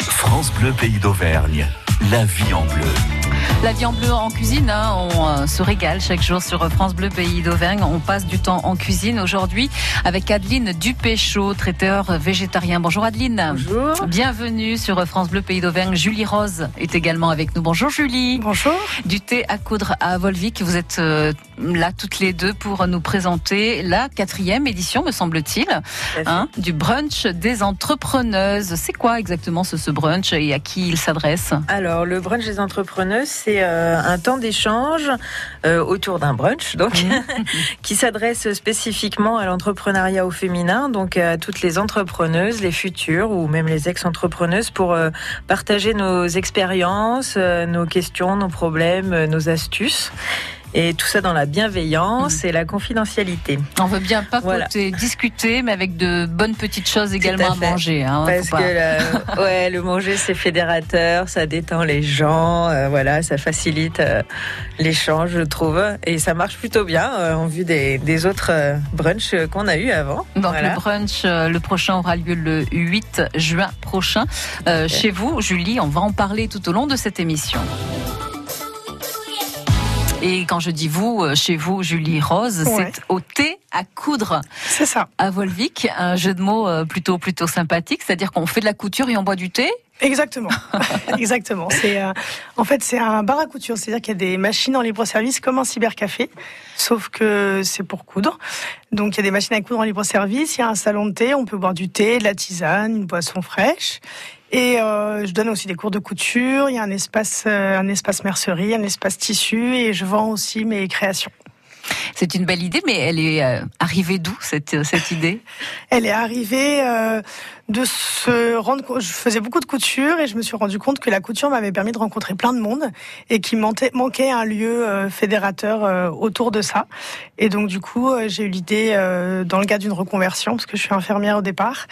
France Bleu Pays d'Auvergne. La vie en bleu. La vie en bleu en cuisine, hein, on euh, se régale chaque jour sur France Bleu Pays d'Auvergne. On passe du temps en cuisine aujourd'hui avec Adeline Dupéchaud, traiteur végétarien. Bonjour Adeline. Bonjour. Bienvenue sur France Bleu Pays d'Auvergne. Julie Rose est également avec nous. Bonjour Julie. Bonjour. Du thé à coudre à Volvic. Vous êtes euh, là toutes les deux pour nous présenter la quatrième édition, me semble-t-il, hein, du brunch des entrepreneuses. C'est quoi exactement ce, ce brunch et à qui il s'adresse? Alors, le brunch des entrepreneuses, c'est euh, un temps d'échange euh, autour d'un brunch, donc, Mhm. qui s'adresse spécifiquement à l'entrepreneuriat au féminin, donc à toutes les entrepreneuses, les futures ou même les ex-entrepreneuses, pour euh, partager nos expériences, euh, nos questions, nos problèmes, euh, nos astuces. Et tout ça dans la bienveillance et la confidentialité. On veut bien papoter, Voilà. discuter, mais avec de bonnes petites choses également à, manger. Hein, Parce que pas- la- ouais, le manger c'est fédérateur, ça détend les gens, euh, voilà, ça facilite euh, l'échange, je trouve, et ça marche plutôt bien euh, en vue des, des autres brunchs qu'on a eu avant. Donc Voilà. le brunch, le prochain aura lieu le 8 juin prochain. Chez vous, Julie, on va en parler tout au long de cette émission. Et quand je dis vous, euh, chez vous, Julie Rose, Ouais. c'est au thé à coudre C'est ça, à Volvic, un jeu de mots euh, plutôt plutôt sympathique, c'est-à-dire qu'on fait de la couture et on boit du thé. exactement. exactement. C'est euh, en fait c'est un bar à couture, c'est-à-dire qu'il y a des machines en libre-service comme un cybercafé, sauf que c'est pour coudre. Donc il y a des machines à coudre en libre-service, il y a un salon de thé, on peut boire du thé, de la tisane, une boisson fraîche. Et euh, je donne aussi des cours de couture. Il y a un espace, euh, un espace mercerie, un espace tissu, et je vends aussi mes créations. C'est une belle idée, mais elle est euh, arrivée d'où cette euh, cette idée? Elle est arrivée euh, de se rendre compte. Je faisais beaucoup de couture et je me suis rendu compte que la couture m'avait permis de rencontrer plein de monde et qu'il manquait, manquait un lieu euh, fédérateur euh, autour de ça. Et donc du coup, euh, j'ai eu l'idée, euh, dans le cadre d'une reconversion, parce que je suis infirmière au départ,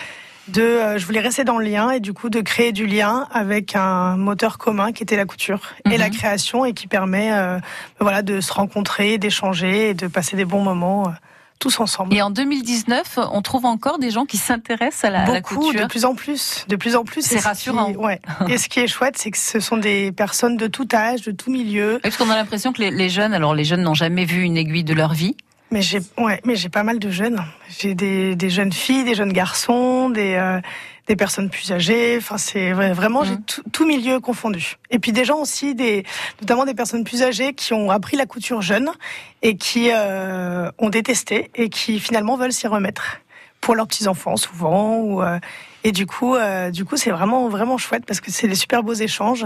de, euh, je voulais rester dans le lien et du coup de créer du lien avec un moteur commun qui était la couture et Mhm. la création et qui permet, euh, voilà, de se rencontrer, d'échanger et de passer des bons moments. euh, tous ensemble. Et en 2019, on trouve encore des gens qui s'intéressent à la, à la Beaucoup, couture. de plus en plus, de plus en plus. C'est qui- rassurant. ouais. Et ce qui est chouette, c'est que ce sont des personnes de tout âge, de tout milieu. Parce qu'on a l'impression que les, les jeunes, alors les jeunes n'ont jamais vu une aiguille de leur vie. Mais j'ai, ouais, mais j'ai pas mal de jeunes. J'ai des, des jeunes filles, des jeunes garçons, des, euh, des personnes plus âgées. Enfin, c'est vrai- vraiment, j'ai Mhm. tout, tout milieu confondu. Et puis des gens aussi, des, notamment des personnes plus âgées qui ont appris la couture jeune et qui euh, ont détesté et qui finalement veulent s'y remettre pour leurs petits enfants souvent. Ou, euh, et du coup, euh, du coup, c'est vraiment vraiment chouette parce que c'est des super beaux échanges.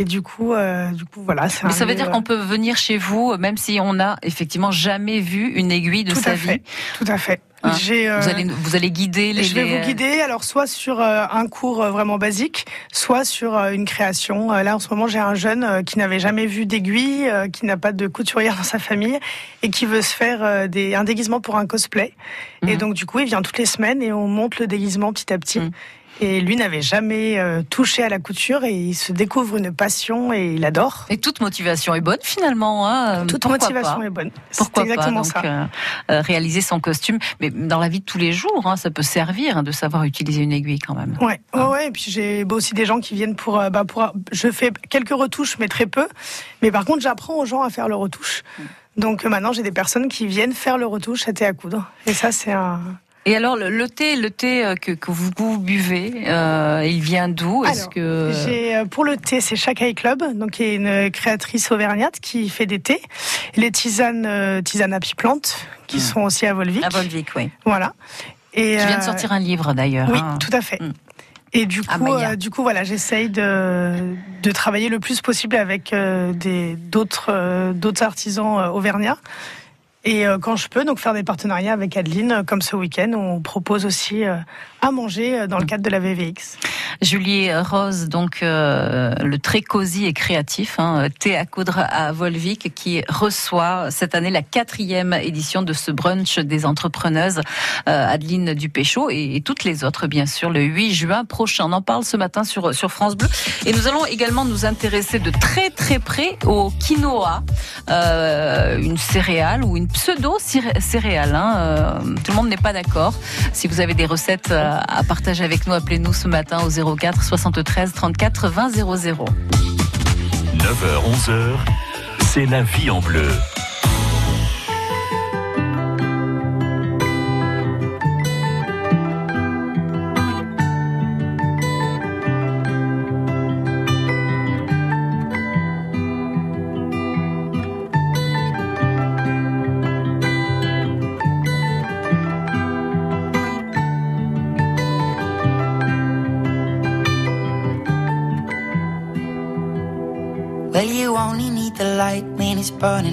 Et du coup, euh, du coup, voilà. Mais ça veut dire euh, qu'on peut venir chez vous, même si on n'a effectivement jamais vu une aiguille de Tout sa à vie. fait. Tout à fait. Hein, euh, Vous allez, vous allez guider les. je vais vous guider, alors soit sur euh, un cours euh, vraiment basique, soit sur euh, une création. Euh, Là, en ce moment, j'ai un jeune euh, qui n'avait jamais vu d'aiguille, euh, qui n'a pas de couturière dans sa famille et qui veut se faire euh, des, un déguisement pour un cosplay. Et Mhm. donc, du coup, il vient toutes les semaines et on monte le déguisement petit à petit. Mhm. Et lui n'avait jamais euh, touché à la couture et il se découvre une passion et il adore. Et toute motivation est bonne finalement. Hein. Toute Pourquoi motivation pas est bonne. C'est Pourquoi exactement pas donc, ça. euh, euh, réaliser son costume, mais dans la vie de tous les jours, hein, ça peut servir hein, de savoir utiliser une aiguille quand même. Ouais, ouais, ouais. Et puis j'ai bah, aussi des gens qui viennent pour, euh, bah, pour. Je fais quelques retouches, mais très peu. Mais par contre, j'apprends aux gens à faire le retouche. Donc euh, maintenant, j'ai des personnes qui viennent faire le retouche à thé à coudre. Et ça, c'est un. Et alors le, le thé, le thé euh, que, que vous, vous buvez, euh, il vient d'où? Est-ce que euh, pour le thé, c'est Chakai Club, donc qui est une créatrice auvergnate qui fait des thés, les tisanes, tisanes à plante, qui Mm. sont aussi à Volvic. à Volvic, oui. Voilà. Et Tu viens de sortir un livre d'ailleurs. Oui, hein. tout à fait. Mm. Et du Ah, coup, euh, du coup, voilà, j'essaye de, de travailler le plus possible avec euh, des d'autres euh, d'autres artisans auvergnats. Et euh, quand je peux, donc faire des partenariats avec Adeline, euh, comme ce week-end, on propose aussi euh, à manger euh, dans le cadre de la VVX. Julie Rose, donc euh, le très cosy et créatif, hein, thé à coudre à Volvic, qui reçoit cette année la quatrième édition de ce brunch des entrepreneuses, euh, Adeline Dupéchaud et, toutes les autres, bien sûr, le 8 juin prochain. On en parle ce matin sur, France Bleu. Et nous allons également nous intéresser de très très près au quinoa, une céréale ou une pseudo-céréale. Hein, euh, tout le monde n'est pas d'accord. Si vous avez des recettes à partager avec nous, appelez-nous ce matin au 04 73 34 20 00. 9h, 11h, c'est la vie en bleu.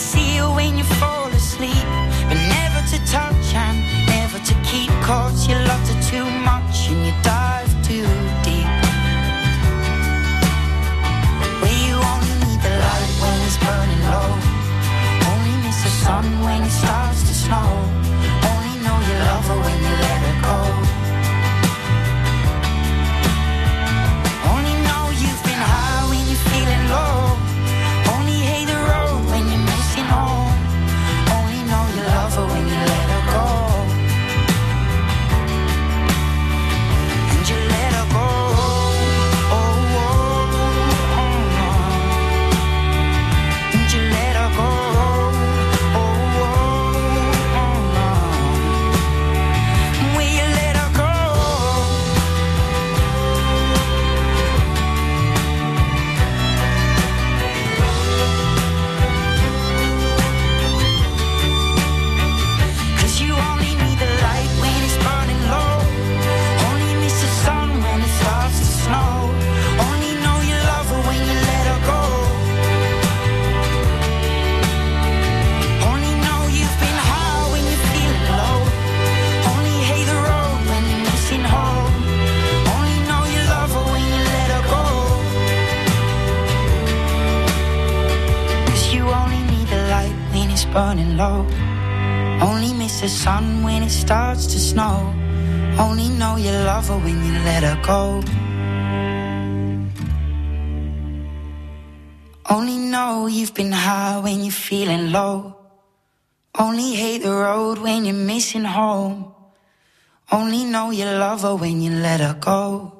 See you when you fall asleep? Sun when it starts to snow. Only know you love her when you let her go. Only know you've been high when you're feeling low. Only hate the road when you're missing home. Only know you love her when you let her go.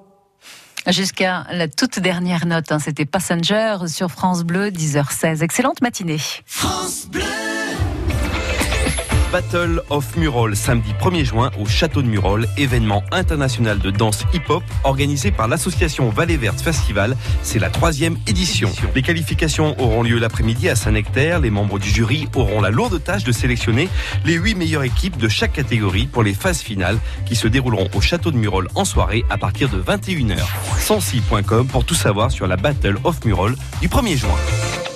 Jusqu'à la toute dernière note, hein, c'était Passenger sur France Bleu, 10h16. Excellente matinée. France Bleu Battle of Murol, samedi 1er juin au Château de Murol, événement international de danse hip-hop organisé par l'association Vallée Verte Festival. C'est la troisième édition. Les qualifications auront lieu l'après-midi à Saint-Nectaire. Les membres du jury auront la lourde tâche de sélectionner les huit meilleures équipes de chaque catégorie pour les phases finales qui se dérouleront au Château de Murol en soirée à partir de 21h. 106.com pour tout savoir sur la Battle of Murol du 1er juin.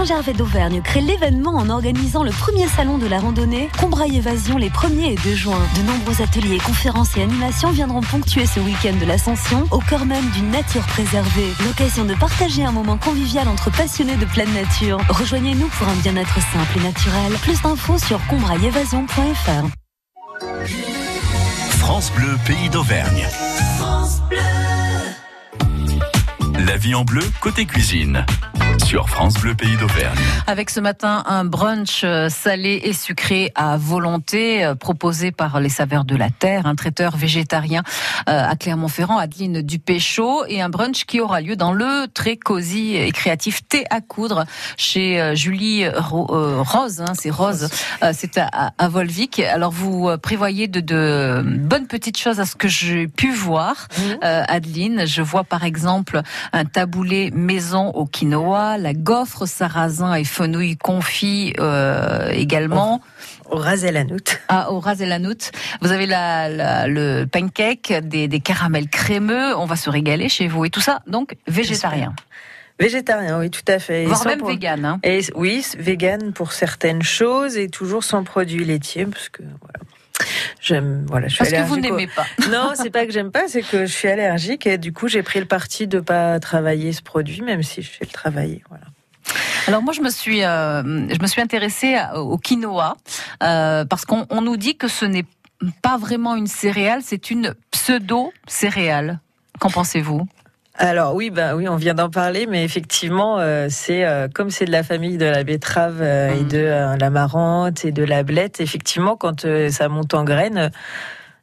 Saint-Gervais d'Auvergne crée l'événement en organisant le premier salon de la randonnée Combraille Évasion les 1er et 2 juin. De nombreux ateliers, conférences et animations viendront ponctuer ce week-end de l'ascension au cœur même d'une nature préservée. L'occasion de partager un moment convivial entre passionnés de pleine nature. Rejoignez-nous pour un bien-être simple et naturel. Plus d'infos sur combraillevasion.fr. France Bleu, pays d'Auvergne. La vie en bleu, côté cuisine. Sur France Bleu Pays d'Auvergne. Avec ce matin un brunch euh, salé et sucré à volonté euh, proposé par les saveurs de la terre, un traiteur végétarien euh, à Clermont-Ferrand, Adeline Dupéchaud, et un brunch qui aura lieu dans le très cosy et créatif thé à coudre chez Julie Rose, hein, c'est Rose, c'est à, à, Volvic. Alors vous prévoyez de, de, bonnes petites choses à ce que j'ai pu voir, mmh. Adeline. Je vois par exemple un taboulé maison au quinoa, la gaufre sarrasin et fenouil confit euh, également. Au ras et Ah, au ras et Vous avez la, le pancake, des, des caramels crémeux. On va se régaler chez vous. Et tout ça, donc, végétarien. Végétarien, oui, tout à fait. Voire même vegan. Hein. Et, oui, vegan pour certaines choses et toujours sans produits laitiers, parce que voilà. J'aime, voilà, je suis Parce que vous n'aimez pas. Non, c'est pas que j'aime pas, c'est que je suis allergique et du coup j'ai pris le parti de pas travailler ce produit, même si je fais le travailler. Voilà. Alors moi je me suis euh, je me suis intéressée au quinoa euh, parce qu'on nous dit que ce n'est pas vraiment une céréale, c'est une pseudo céréale. Qu'en pensez-vous? Alors oui, bah oui, on vient d'en parler, mais effectivement, euh, c'est euh, comme c'est de la famille de la betterave euh, et mm. de la marante et de la blette. Effectivement, quand ça monte en graines,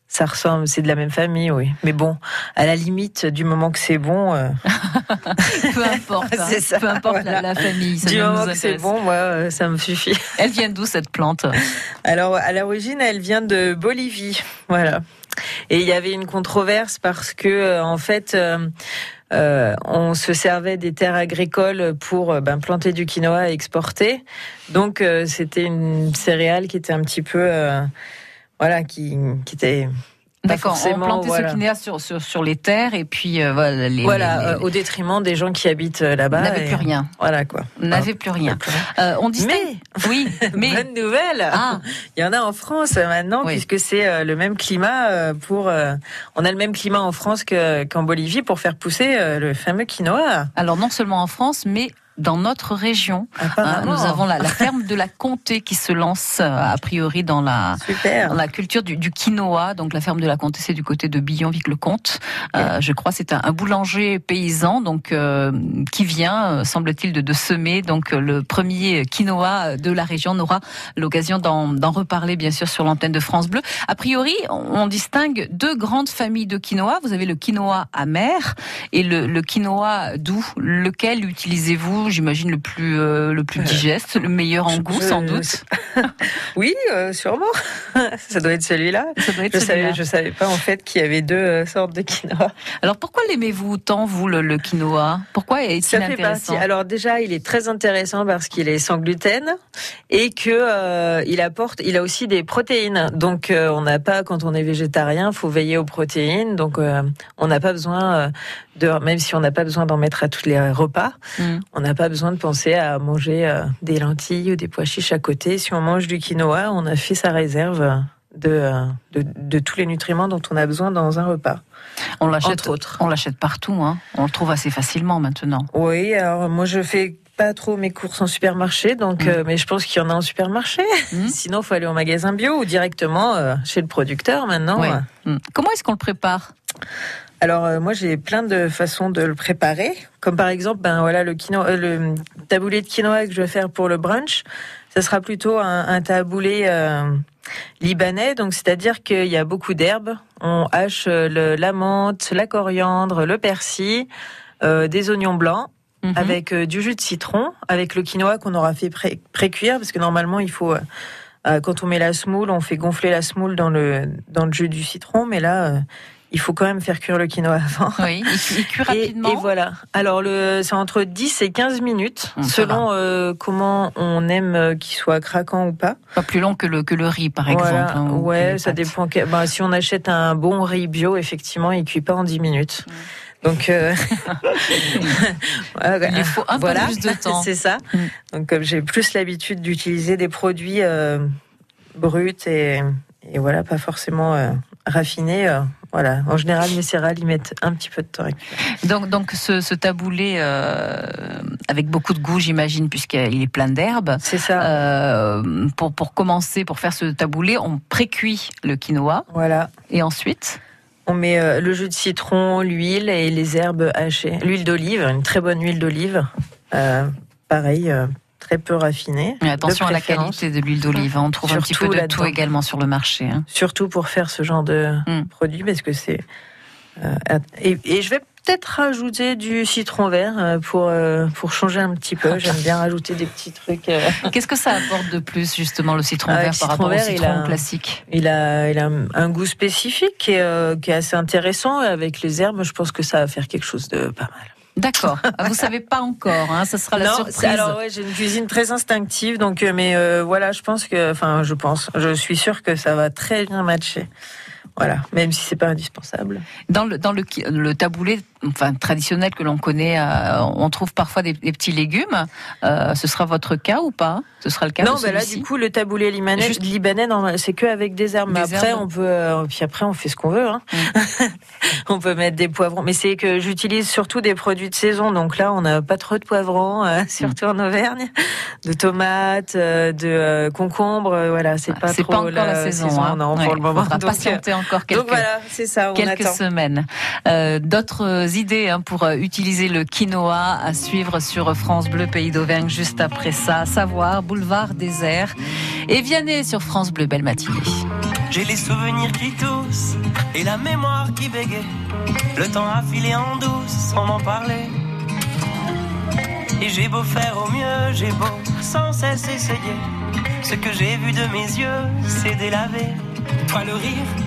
ça ressemble, c'est de la même famille, oui. Mais bon, à la limite, du moment que c'est bon, peu importe, hein. ça, peu importe la, famille. du moment que c'est bon, moi, ça me suffit. Elle vient d'où cette plante? Alors, à l'origine, elle vient de Bolivie, voilà. Et il y avait une controverse parce que, en fait. Euh, on se servait des terres agricoles pour euh, ben, planter du quinoa et exporter. Donc euh, c'était une céréale qui était un petit peu, voilà, qui, qui était D'accord, on plantait ce quinoa sur, sur, les terres et puis voilà. Les, voilà, au détriment des gens qui habitent là-bas. N'avaient plus rien. Voilà quoi. N'avaient plus rien. on dit mais, oui, mais bonne nouvelle. Ah. Il y en a en France maintenant puisque c'est le même climat pour. on a le même climat en France qu'en Bolivie pour faire pousser le fameux quinoa. Alors non seulement en France, mais dans notre région. Hein, nous avons la, ferme de la Comté qui se lance euh, a priori dans la, la culture du, quinoa. Donc la ferme de la Comté, c'est du côté de Billon-Vic-le-Comte. Euh, je crois c'est un, boulanger paysan donc euh, qui vient, semble-t-il, de, de, semer donc le premier quinoa de la région. On aura l'occasion d'en reparler bien sûr sur l'antenne de France Bleu. A priori, on distingue deux grandes familles de quinoa. Vous avez le quinoa amer et le, le quinoa doux. Lequel utilisez-vous j'imagine le plus euh, le plus digeste, le meilleur en goût sans doute. oui, euh, sûrement. Ça doit être celui-là. je celui je savais pas en fait qu'il y avait deux euh, sortes de quinoa. Alors pourquoi l'aimez-vous tant vous le, quinoa? Pourquoi est-il intéressant? Alors déjà, il est très intéressant parce qu'il est sans gluten et que il apporte, il a aussi des protéines. Donc on n'a pas quand on est végétarien, faut veiller aux protéines. Donc on n'a pas besoin de, même si on n'a pas besoin d'en mettre à tous les repas, mm. on n'a pas besoin de penser à manger euh, des lentilles ou des pois chiches à côté. Si on mange du quinoa, on a fait sa réserve de, euh, de, tous les nutriments dont on a besoin dans un repas. On l'achète, on l'achète partout, hein. on le trouve assez facilement maintenant. Oui, alors moi je fais pas trop mes courses en supermarché, donc, mm. euh, mais je pense qu'il y en a en supermarché. Mm. Sinon, il faut aller au magasin bio ou directement chez le producteur maintenant. Mm. Comment est-ce qu'on le prépare? Alors euh, moi j'ai plein de façons de le préparer, comme par exemple ben voilà le quinoa, euh, le taboulé de quinoa que je vais faire pour le brunch, ça sera plutôt un, taboulé euh, libanais, donc c'est-à-dire qu'il y a beaucoup d'herbes. On hache le, la menthe, la coriandre, le persil, des oignons blancs. Mhm. Avec du jus de citron, avec le quinoa qu'on aura fait pré-cuire, parce que normalement il faut quand on met la semoule, on fait gonfler la semoule dans le dans le jus du citron, mais là il faut quand même faire cuire le quinoa avant. Oui, il cuit rapidement. Et, voilà. Alors, le, c'est entre 10 et 15 minutes, hum, selon euh, comment on aime euh, qu'il soit craquant ou pas. Pas plus long que le, que le riz, par exemple. Hein, ouais, ça dépend. Bah, si on achète un bon riz bio, effectivement, il cuit pas en 10 minutes. Hum. Donc, euh, il faut un peu plus de temps. C'est ça. Mm. Donc, comme j'ai plus l'habitude d'utiliser des produits euh, bruts et, et, voilà, pas forcément euh, raffinés. Euh, voilà, en général, mes céréales, ils mettent un petit peu de temps. Donc, donc ce, ce taboulé euh, avec beaucoup de goût, j'imagine, puisqu'il est plein d'herbes. C'est ça. Euh, pour, pour commencer, pour faire ce taboulé, on précuit le quinoa. Voilà. Et ensuite? On met le jus de citron, l'huile et les herbes hachées. L'huile d'olive, une très bonne huile d'olive. Pareil, très peu raffinée. Mais attention à la qualité de l'huile d'olive. Hein. On trouve un petit peu de tout également sur le marché. Hein. Surtout pour faire ce genre de mm. produit, parce que c'est. et, et, je vais peut-être rajouter du citron vert euh, pour, euh, pour changer un petit peu. J'aime bien rajouter des petits trucs. Euh. Qu'est-ce que ça apporte de plus, justement, le citron ah, vert par rapport au citron classique? il a, il a un goût spécifique qui est, qui est assez intéressant. Avec les herbes, je pense que ça va faire quelque chose de pas mal. D'accord. Ah, vous savez pas encore, hein Ça sera la non, surprise. Alors ouais, j'ai une cuisine très instinctive, donc mais voilà, je pense que, enfin, je pense, je suis sûre que ça va très bien matcher. Voilà, même si c'est pas indispensable. Dans le dans le, le taboulé, enfin traditionnel que l'on connaît, euh, on trouve parfois des, petits légumes. Euh, ce sera votre cas ou pas? Ce sera le cas. Non, bah là du coup le taboulé libanais, libanais, c'est que avec des herbes. Mais après on peut, euh, puis après on fait ce qu'on veut. Hein. Mm. on peut mettre des poivrons, mais c'est que j'utilise surtout des produits de saison. Donc là on n'a pas trop de poivrons, surtout en Auvergne, de tomates, de concombres. voilà, c'est pas trop pas encore la, saison. hein. Non, pour le moment. Patienter encore quelques, donc voilà, ça, quelques semaines. D'autres idées hein, pour euh, utiliser le quinoa à suivre sur France Bleu Pays d'Auvergne juste après ça. Savoir, boulevard désert et Vianney sur France Bleu. Belle matinée. J'ai les souvenirs qui toussent et la mémoire qui bégaye. Le temps a filé en douce sans m'en parler. Et j'ai beau faire au mieux, j'ai beau sans cesse essayer. Ce que j'ai vu de mes yeux, c'est délavé. Toi le rire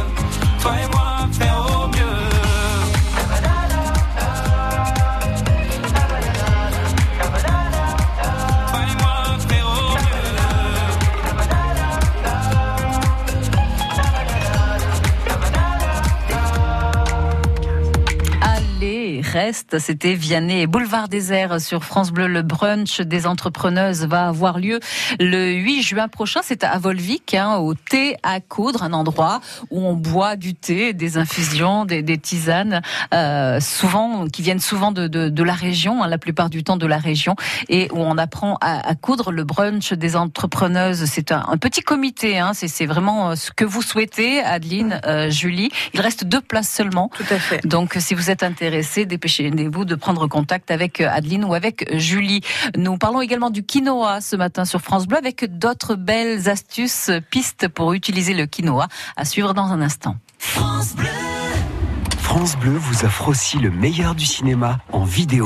Reste. C'était Vianney et Boulevard Désert sur France Bleu. Le brunch des entrepreneuses va avoir lieu le 8 juin prochain. C'est à Volvic, hein, au thé à coudre, un endroit où on boit du thé, des infusions, des, des tisanes, euh, souvent qui viennent souvent de, de, de la région, hein, la plupart du temps de la région, et où on apprend à, à coudre. Le brunch des entrepreneuses, c'est un, un, petit comité. Hein, c'est vraiment ce que vous souhaitez, Adeline, euh, Julie. Il reste deux places seulement. Tout à fait. Donc, si vous êtes intéressé, dépêchez-vous de prendre contact avec Adeline ou avec Julie. Nous parlons également du quinoa ce matin sur France Bleu avec d'autres belles astuces, pistes pour utiliser le quinoa à suivre dans un instant. France Bleu. France Bleu vous offre aussi le meilleur du cinéma en vidéo.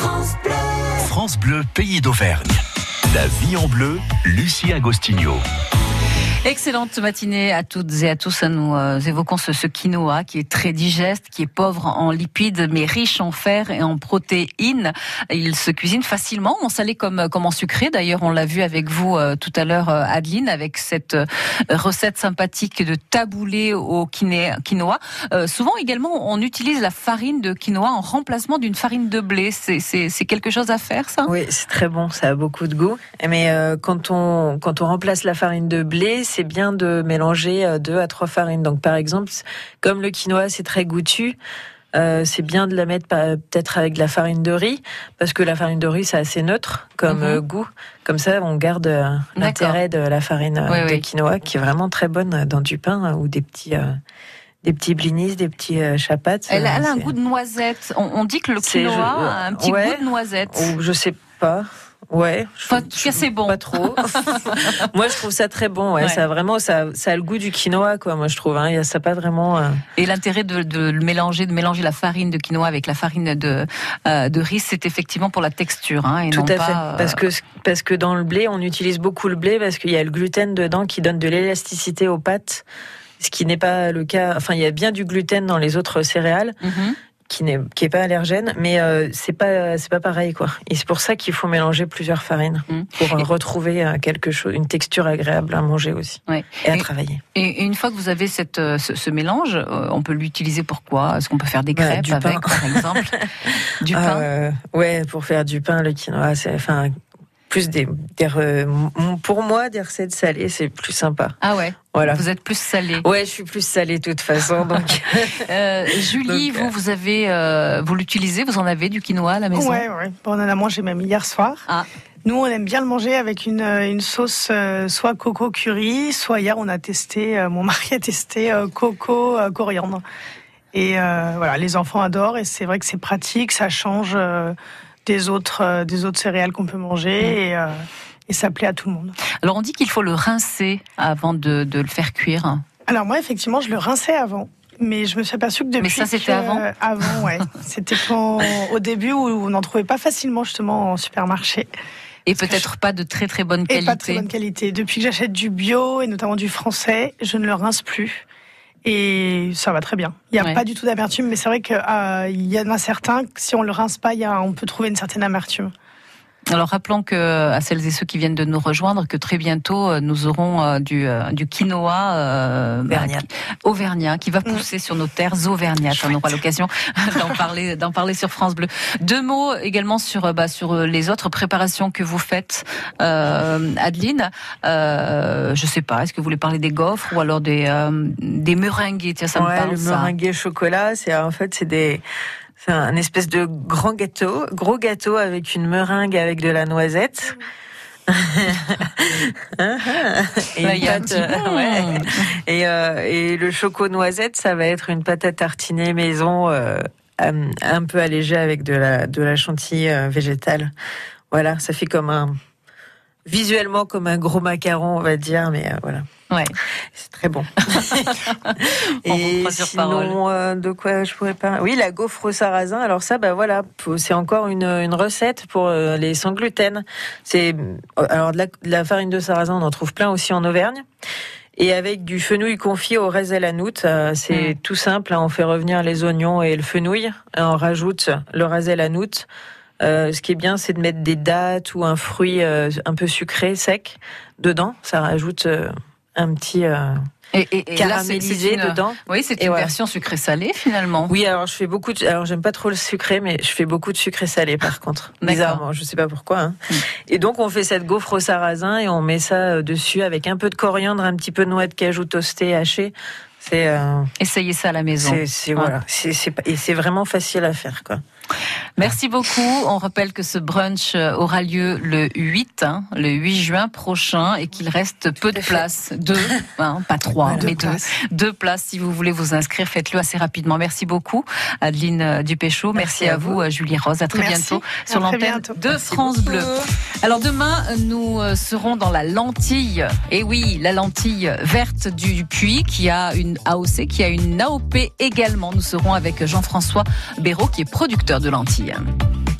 France Bleu. Pays d'Auvergne. La vie en bleu, Lucie Agostinho. Excellente matinée à toutes et à tous. Nous euh, évoquons ce, quinoa qui est très digeste, qui est pauvre en lipides mais riche en fer et en protéines. Il se cuisine facilement, en salé comme, comme en sucré. D'ailleurs, on l'a vu avec vous euh, tout à l'heure, euh, Adeline, avec cette recette sympathique de taboulé au quinoa. Souvent également, on utilise la farine de quinoa en remplacement d'une farine de blé. C'est quelque chose à faire, ça? Oui, c'est très bon. Ça a beaucoup de goût. Mais quand on quand on remplace la farine de blé, c'est bien de mélanger deux à trois farines. Donc, par exemple, comme le quinoa, c'est très goûtu, euh, c'est bien de la mettre peut-être avec de la farine de riz, parce que la farine de riz, c'est assez neutre comme Mhm. -hmm. goût. Comme ça, on garde euh, l'intérêt de la farine Oui, de oui. quinoa, qui est vraiment très bonne dans du pain ou des petits... euh, des petits blinis, des petits euh, chapates. Elle, elle a un goût de noisette. On, on dit que le quinoa je- a un petit ouais. goût de noisette. Ou je sais pas. Ouais. je- Enfin, en tout cas, c'est bon. Pas trop. Moi, je trouve ça très bon. Ouais, Ouais. ça a vraiment, ça, ça a le goût du quinoa, quoi. Moi, je trouve. Hein. Il y a- Ça pas vraiment. euh, Et l'intérêt de, de le mélanger, de mélanger la farine de quinoa avec la farine de, euh, de riz, c'est effectivement pour la texture, hein, et Tout non à pas, fait. euh, Parce que parce que dans le blé, on utilise beaucoup le blé parce qu'il y a le gluten dedans qui donne de l'élasticité aux pâtes. Ce qui n'est pas le cas. Enfin, il y a bien du gluten dans les autres céréales, mhm. Qui n'est qui est pas allergène, mais euh, c'est pas c'est pas pareil quoi. Et c'est pour ça qu'il faut mélanger plusieurs farines Mhm. pour euh, Et- retrouver euh, quelque chose, une texture agréable à manger aussi Ouais. et à Et- travailler. Et une fois que vous avez cette, euh, ce, ce mélange, on peut l'utiliser pour quoi? Est-ce qu'on peut faire des Bah, crêpes du pain. avec, par exemple? Du pain? Euh, ouais, pour faire du pain, le quinoa, c'est enfin plus des, des re- pour moi des recettes salées, c'est plus sympa. Ah ouais, Voilà. vous êtes plus salé. Ouais, je suis plus salée de toute façon, donc. Euh, Julie, Donc, vous, vous avez, euh, vous l'utilisez, vous en avez du quinoa à la maison? Ouais, ouais. Bon, on en a mangé même hier soir. Ah. Nous, on aime bien le manger avec une, euh, une sauce euh, soit coco curry, soit hier on a testé, euh, mon mari a testé euh, coco euh, coriandre. Et euh, voilà, les enfants adorent et c'est vrai que c'est pratique, ça change euh, des autres euh, des autres céréales qu'on peut manger et, euh, et ça plaît à tout le monde. Alors on dit qu'il faut le rincer avant de, de le faire cuire. Alors moi, effectivement, je le rinçais avant. Mais je me suis aperçue que depuis. Mais ça, c'était avant Avant, ouais. c'était quand, au début où on n'en trouvait pas facilement justement en supermarché. Et peut-être pas de très très bonne Et qualité. pas de très bonne qualité. Depuis que j'achète du bio et notamment du français, je ne le rince plus. Et ça va très bien. Il n'y a Ouais. pas du tout d'amertume, mais c'est vrai qu'il y en a certains, si on le rince pas, y a, on peut trouver une certaine amertume. Alors rappelons que à celles et ceux qui viennent de nous rejoindre que très bientôt euh, nous aurons euh, du, euh, du quinoa euh, Auvergnat. qui- auvergnat qui va pousser sur nos terres auvergnates. On aura l'occasion d'en parler d'en parler sur France Bleu. Deux mots également sur euh, bah, sur les autres préparations que vous faites, euh, Adeline. Euh, je sais pas, est-ce que vous voulez parler des gaufres ou alors des euh, des meringues? Tiens, ça me parle le ça. meringue chocolat, c'est en fait c'est des c'est un espèce de grand gâteau, gros gâteau avec une meringue avec de la noisette. et, pâte, euh, ouais. euh, le choco noisette, ça va être une pâte à tartiner maison, euh, un, peu allégée avec de la de la chantilly euh, végétale. Voilà, ça fait comme un visuellement comme un gros macaron, on va dire, mais euh, voilà. Ouais. C'est très bon. On Et vous sur sinon, euh, de quoi je pourrais pas Oui, la gaufre au sarrasin. Alors ça, bah voilà, c'est encore une, une recette pour euh, les sans gluten. C'est alors de la, de la farine de sarrasin, on en trouve plein aussi en Auvergne. Et avec du fenouil confit au raisin à c'est tout simple. hein, on fait revenir les oignons et le fenouil. Et on rajoute le raisin à. Euh, ce qui est bien, c'est de mettre des dattes ou un fruit euh, un peu sucré, sec, dedans. Ça rajoute euh, un petit Et, caramélisé une- dedans. Oui, c'est une version sucré-salé finalement. Oui, alors je fais beaucoup. De... Alors j'aime pas trop le sucré, mais je fais beaucoup de sucré salé par contre. Bizarrement, je sais pas pourquoi. hein. Et donc on fait cette gaufre au sarrasin et on met ça dessus avec un peu de coriandre, un petit peu de noix de cajou toastée hachée. C'est euh, Essayez ça à la maison. c'est voilà, et c'est vraiment facile à faire quoi. Merci beaucoup. On rappelle que ce brunch euh, aura lieu le 8, hein, le 8 juin prochain et qu'il reste peu de places. Deux, hein, pas trois, mais deux. places. Deux places. Si vous voulez vous inscrire, faites-le assez rapidement. Merci beaucoup, Adeline euh, Dupéchaud. Merci, à vous, euh, Julie Rose. À très Merci. bientôt sur l'antenne de Merci France beaucoup. Bleu. Alors demain, nous serons dans la lentille. Et oui, la lentille verte du puits qui a une AOC, qui a une AOP également. Nous serons avec Jean-François Béraud qui est producteur de lentilles.